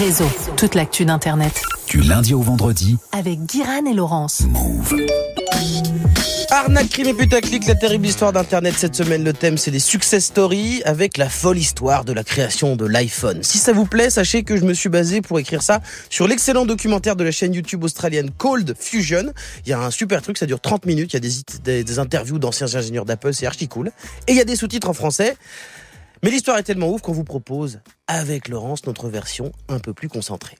Réseau, toute l'actu d'Internet. Du lundi au vendredi. Avec Guiran et Laurence. Move. Arnaque, crime et putaclic, la terrible histoire d'Internet cette semaine. Le thème, c'est des success stories avec la folle histoire de la création de l'iPhone. Si ça vous plaît, sachez que je me suis basé pour écrire ça sur l'excellent documentaire de la chaîne YouTube australienne Cold Fusion. Il y a un super truc, ça dure 30 minutes. Il y a des, des, des interviews d'anciens ingénieurs d'Apple, c'est archi cool. Et il y a des sous-titres en français. Mais l'histoire est tellement ouf qu'on vous propose, avec Laurence, notre version un peu plus concentrée.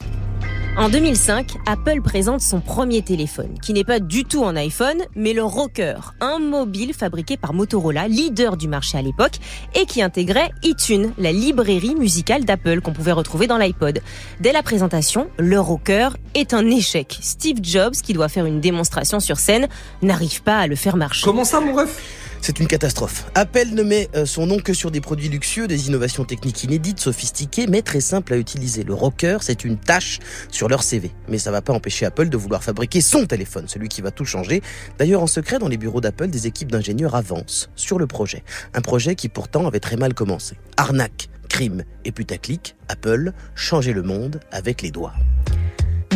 En 2005, Apple présente son premier téléphone, qui n'est pas du tout un iPhone, mais le Rocker, un mobile fabriqué par Motorola, leader du marché à l'époque, et qui intégrait iTunes, la librairie musicale d'Apple qu'on pouvait retrouver dans l'iPod. Dès la présentation, le Rocker est un échec. Steve Jobs, qui doit faire une démonstration sur scène, n'arrive pas à le faire marcher. Comment ça, mon ref? C'est une catastrophe. Apple ne met euh, son nom que sur des produits luxueux, des innovations techniques inédites, sophistiquées, mais très simples à utiliser. Le rocker, c'est une tâche sur leur CV. Mais ça va pas empêcher Apple de vouloir fabriquer son téléphone, celui qui va tout changer. D'ailleurs, en secret, dans les bureaux d'Apple, des équipes d'ingénieurs avancent sur le projet. Un projet qui pourtant avait très mal commencé. Arnaque, crime et putaclic, Apple changeait le monde avec les doigts.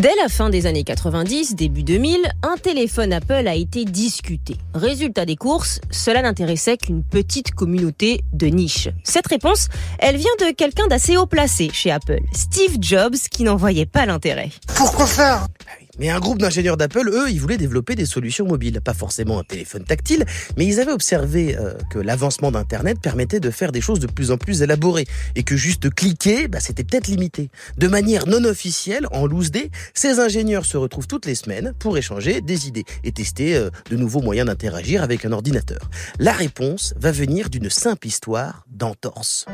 Dès la fin des années 90, début 2000, un téléphone Apple a été discuté. Résultat des courses, cela n'intéressait qu'une petite communauté de niche. Cette réponse, elle vient de quelqu'un d'assez haut placé chez Apple, Steve Jobs, qui n'en voyait pas l'intérêt. Pourquoi faire? Mais un groupe d'ingénieurs d'Apple, eux, ils voulaient développer des solutions mobiles. Pas forcément un téléphone tactile, mais ils avaient observé euh, que l'avancement d'Internet permettait de faire des choses de plus en plus élaborées et que juste cliquer, bah, c'était peut-être limité. De manière non officielle, en loose day, ces ingénieurs se retrouvent toutes les semaines pour échanger des idées et tester euh, de nouveaux moyens d'interagir avec un ordinateur. La réponse va venir d'une simple histoire d'entorse.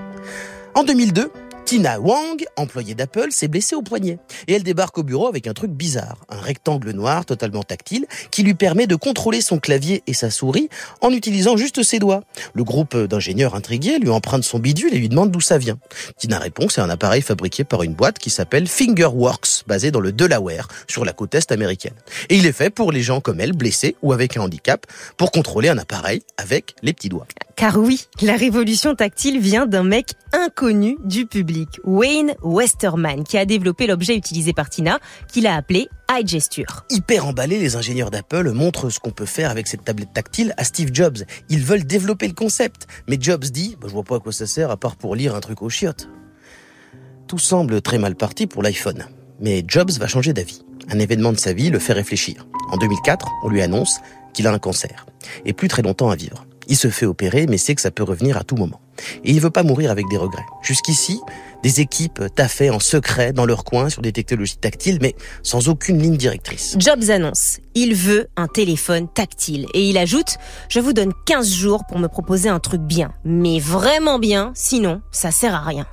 En 2002, Tina Wang, employée d'Apple, s'est blessée au poignet. Et elle débarque au bureau avec un truc bizarre. Un rectangle noir totalement tactile qui lui permet de contrôler son clavier et sa souris en utilisant juste ses doigts. Le groupe d'ingénieurs intrigués lui emprunte son bidule et lui demande d'où ça vient. Tina répond c'est un appareil fabriqué par une boîte qui s'appelle Fingerworks, basée dans le Delaware, sur la côte est américaine. Et il est fait pour les gens comme elle, blessés ou avec un handicap, pour contrôler un appareil avec les petits doigts. Car oui, la révolution tactile vient d'un mec inconnu du public, Wayne Westerman, qui a développé l'objet utilisé par Tina, qu'il a appelé iGesture. Hyper emballés, les ingénieurs d'Apple montrent ce qu'on peut faire avec cette tablette tactile à Steve Jobs. Ils veulent développer le concept. Mais Jobs dit, bah, je vois pas à quoi ça sert à part pour lire un truc au chiottes. Tout semble très mal parti pour l'iPhone. Mais Jobs va changer d'avis. Un événement de sa vie le fait réfléchir. En 2004, on lui annonce qu'il a un cancer. Et plus très longtemps à vivre. Il se fait opérer, mais sait que ça peut revenir à tout moment. Et il veut pas mourir avec des regrets. Jusqu'ici, des équipes taffaient en secret dans leur coin sur des technologies tactiles, mais sans aucune ligne directrice. Jobs annonce, il veut un téléphone tactile. Et il ajoute, je vous donne 15 jours pour me proposer un truc bien. Mais vraiment bien, sinon, ça sert à rien.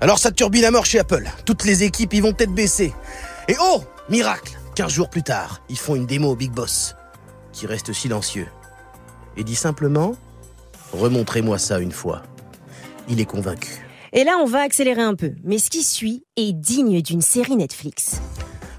Alors ça turbine à mort chez Apple. Toutes les équipes y vont tête baissée. Et oh, miracle 15 jours plus tard, ils font une démo au Big Boss, qui reste silencieux et dit simplement Remontrez-moi ça une fois. Il est convaincu. Et là, on va accélérer un peu, mais ce qui suit est digne d'une série Netflix.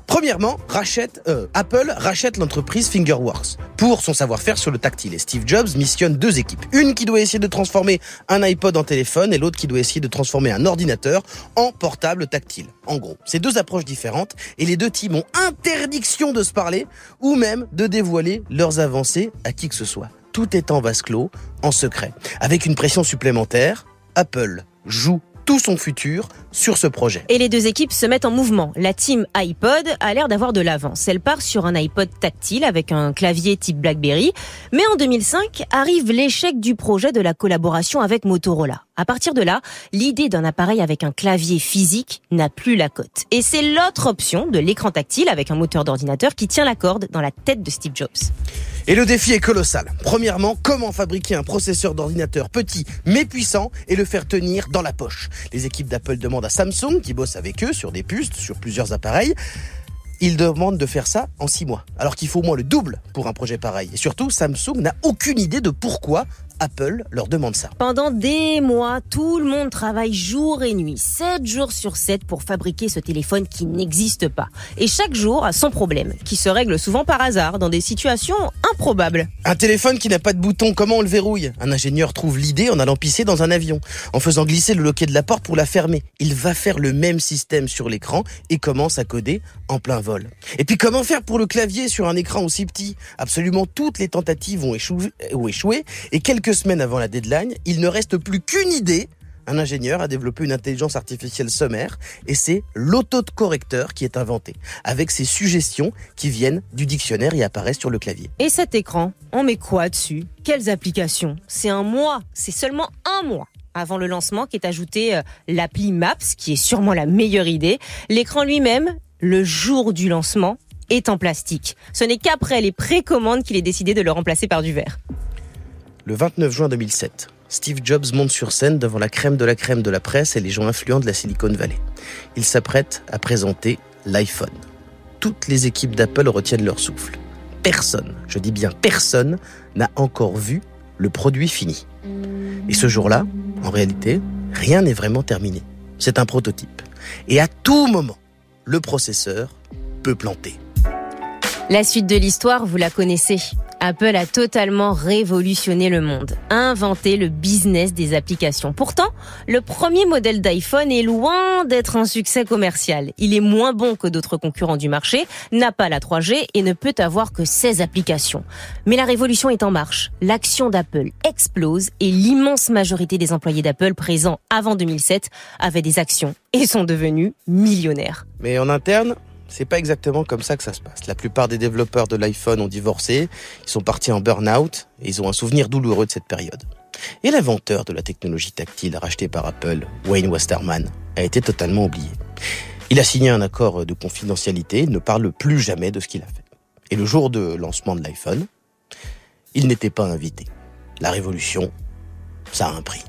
Premièrement, rachète, euh, Apple rachète l'entreprise Fingerworks pour son savoir-faire sur le tactile. Et Steve Jobs missionne deux équipes. Une qui doit essayer de transformer un iPod en téléphone et l'autre qui doit essayer de transformer un ordinateur en portable tactile. En gros, c'est deux approches différentes et les deux teams ont interdiction de se parler ou même de dévoiler leurs avancées à qui que ce soit tout est en vase clos, en secret. Avec une pression supplémentaire, Apple joue tout son futur sur ce projet. Et les deux équipes se mettent en mouvement. La team iPod a l'air d'avoir de l'avance. Elle part sur un iPod tactile avec un clavier type BlackBerry. Mais en 2005 arrive l'échec du projet de la collaboration avec Motorola. À partir de là, l'idée d'un appareil avec un clavier physique n'a plus la cote. Et c'est l'autre option de l'écran tactile avec un moteur d'ordinateur qui tient la corde dans la tête de Steve Jobs. Et le défi est colossal. Premièrement, comment fabriquer un processeur d'ordinateur petit mais puissant et le faire tenir dans la poche? Les équipes d'Apple demandent à Samsung, qui bosse avec eux sur des puces, sur plusieurs appareils, ils demandent de faire ça en six mois. Alors qu'il faut au moins le double pour un projet pareil. Et surtout, Samsung n'a aucune idée de pourquoi Apple leur demande ça. Pendant des mois, tout le monde travaille jour et nuit, 7 jours sur 7 pour fabriquer ce téléphone qui n'existe pas. Et chaque jour a son problème, qui se règle souvent par hasard, dans des situations improbables. Un téléphone qui n'a pas de bouton, comment on le verrouille? Un ingénieur trouve l'idée en allant pisser dans un avion, en faisant glisser le loquet de la porte pour la fermer. Il va faire le même système sur l'écran et commence à coder en plein vol. Et puis comment faire pour le clavier sur un écran aussi petit? Absolument toutes les tentatives ont échoué, ont échoué et quelques semaines avant la deadline, il ne reste plus qu'une idée un ingénieur a développé une intelligence artificielle sommaire et c'est l'auto-correcteur qui est inventé, avec ses suggestions qui viennent du dictionnaire et apparaissent sur le clavier. Et cet écran, on met quoi dessus? Quelles applications? C'est un mois, c'est seulement un mois avant le lancement qu'est ajouté euh, l'appli Maps, qui est sûrement la meilleure idée. L'écran lui-même, le jour du lancement, est en plastique. Ce n'est qu'après les précommandes qu'il est décidé de le remplacer par du verre. Le 29 juin 2007, Steve Jobs monte sur scène devant la crème de la crème de la presse et les gens influents de la Silicon Valley. Il s'apprête à présenter l'iPhone. Toutes les équipes d'Apple retiennent leur souffle. Personne, je dis bien personne, n'a encore vu le produit fini. Et ce jour-là, en réalité, rien n'est vraiment terminé. C'est un prototype. Et à tout moment, le processeur peut planter. La suite de l'histoire, vous la connaissez. Apple a totalement révolutionné le monde, inventé le business des applications. Pourtant, le premier modèle d'iPhone est loin d'être un succès commercial. Il est moins bon que d'autres concurrents du marché, n'a pas la 3G et ne peut avoir que 16 applications. Mais la révolution est en marche. L'action d'Apple explose et l'immense majorité des employés d'Apple présents avant 2007 avaient des actions et sont devenus millionnaires. Mais en interne, c'est pas exactement comme ça que ça se passe. La plupart des développeurs de l'iPhone ont divorcé, ils sont partis en burn-out et ils ont un souvenir douloureux de cette période. Et l'inventeur de la technologie tactile rachetée par Apple, Wayne Westerman, a été totalement oublié. Il a signé un accord de confidentialité, ne parle plus jamais de ce qu'il a fait. Et le jour de lancement de l'iPhone, il n'était pas invité. La révolution, ça a un prix.